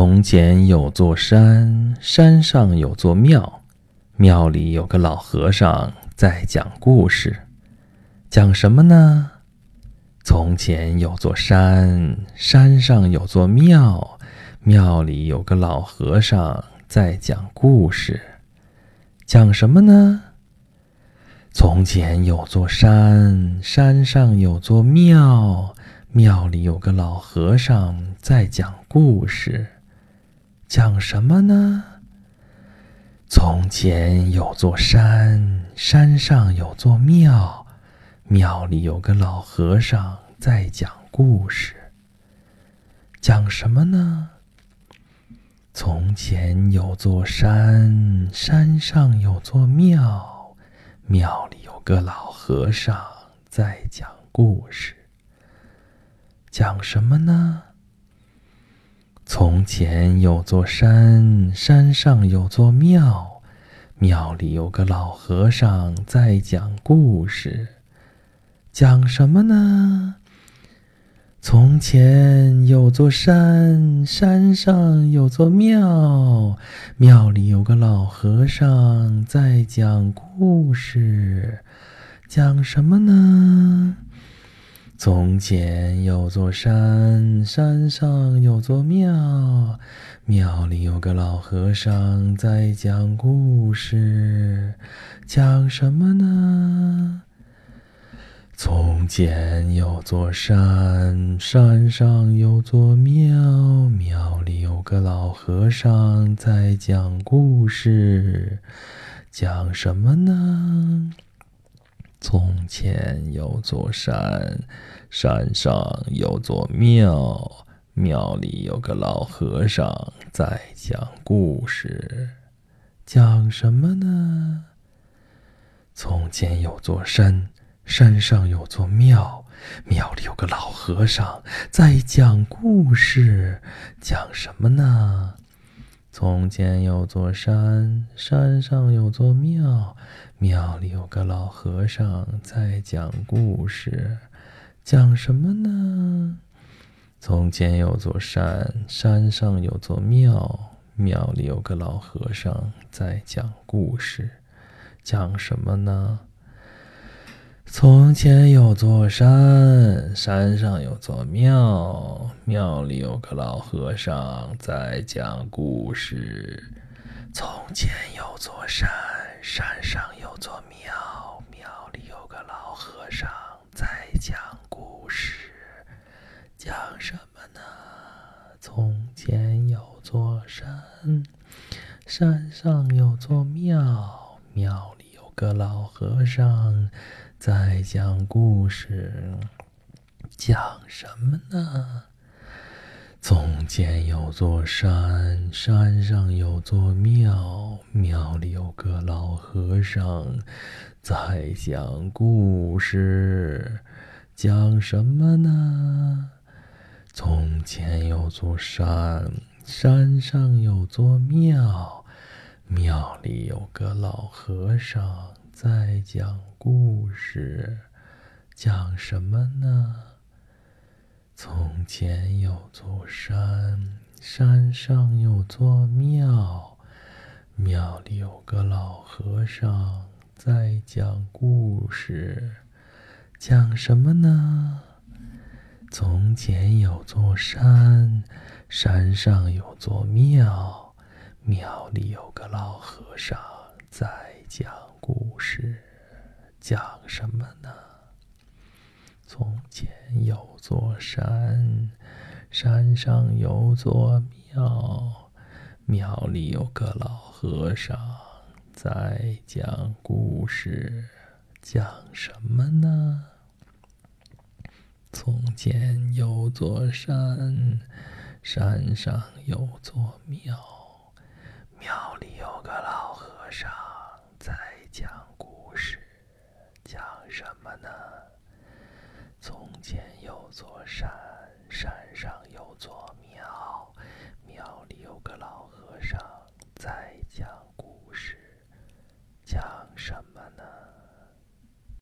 从前有座山，山上有座庙，庙里有个老和尚在讲故事。讲什么呢？从前有座山，山上有座庙，庙里有个老和尚在讲故事。讲什么呢？从前有座山，山上有座庙，庙里有个老和尚在讲故事。讲什么呢？从前有座山，山上有座庙，庙里有个老和尚在讲故事。讲什么呢？从前有座山，山上有座庙，庙里有个老和尚在讲故事。讲什么呢？从前有座山，山上有座庙，庙里有个老和尚在讲故事。讲什么呢？从前有座山，山上有座庙，庙里有个老和尚在讲故事。讲什么呢？从前有座山，山上有座庙，庙里有个老和尚在讲故事。讲什么呢？从前有座山，山上有座庙，庙里有个老和尚在讲故事。讲什么呢？从前有座山，山上有座庙，庙里有个老和尚在讲故事。讲什么呢？从前有座山，山上有座庙，庙里有个老和尚在讲故事。讲什么呢？从前有座山，山上有座庙，庙里有个老和尚在讲故事。讲什么呢？从前有座山，山上有座庙，庙里有个老和尚在讲故事。讲什么呢？从前有座山，山上有座庙，庙里有个老和尚在讲故事。从前有座山，山上有座庙，庙里有个老和尚在讲故事。讲什么呢？从前有座山，山上有座庙，庙里个老和尚。在讲故事，讲什么呢？从前有座山，山上有座庙，庙里有个老和尚在讲故事。讲什么呢？从前有座山，山上有座庙，庙里有个老和尚。在讲故事，讲什么呢？从前有座山，山上有座庙，庙里有个老和尚在讲故事。讲什么呢？从前有座山，山上有座庙，庙里有个老和尚在讲。故事讲什么呢？从前有座山，山上有座庙，庙里有个老和尚在讲故事。讲什么呢？从前有座山，山上有座庙，做山。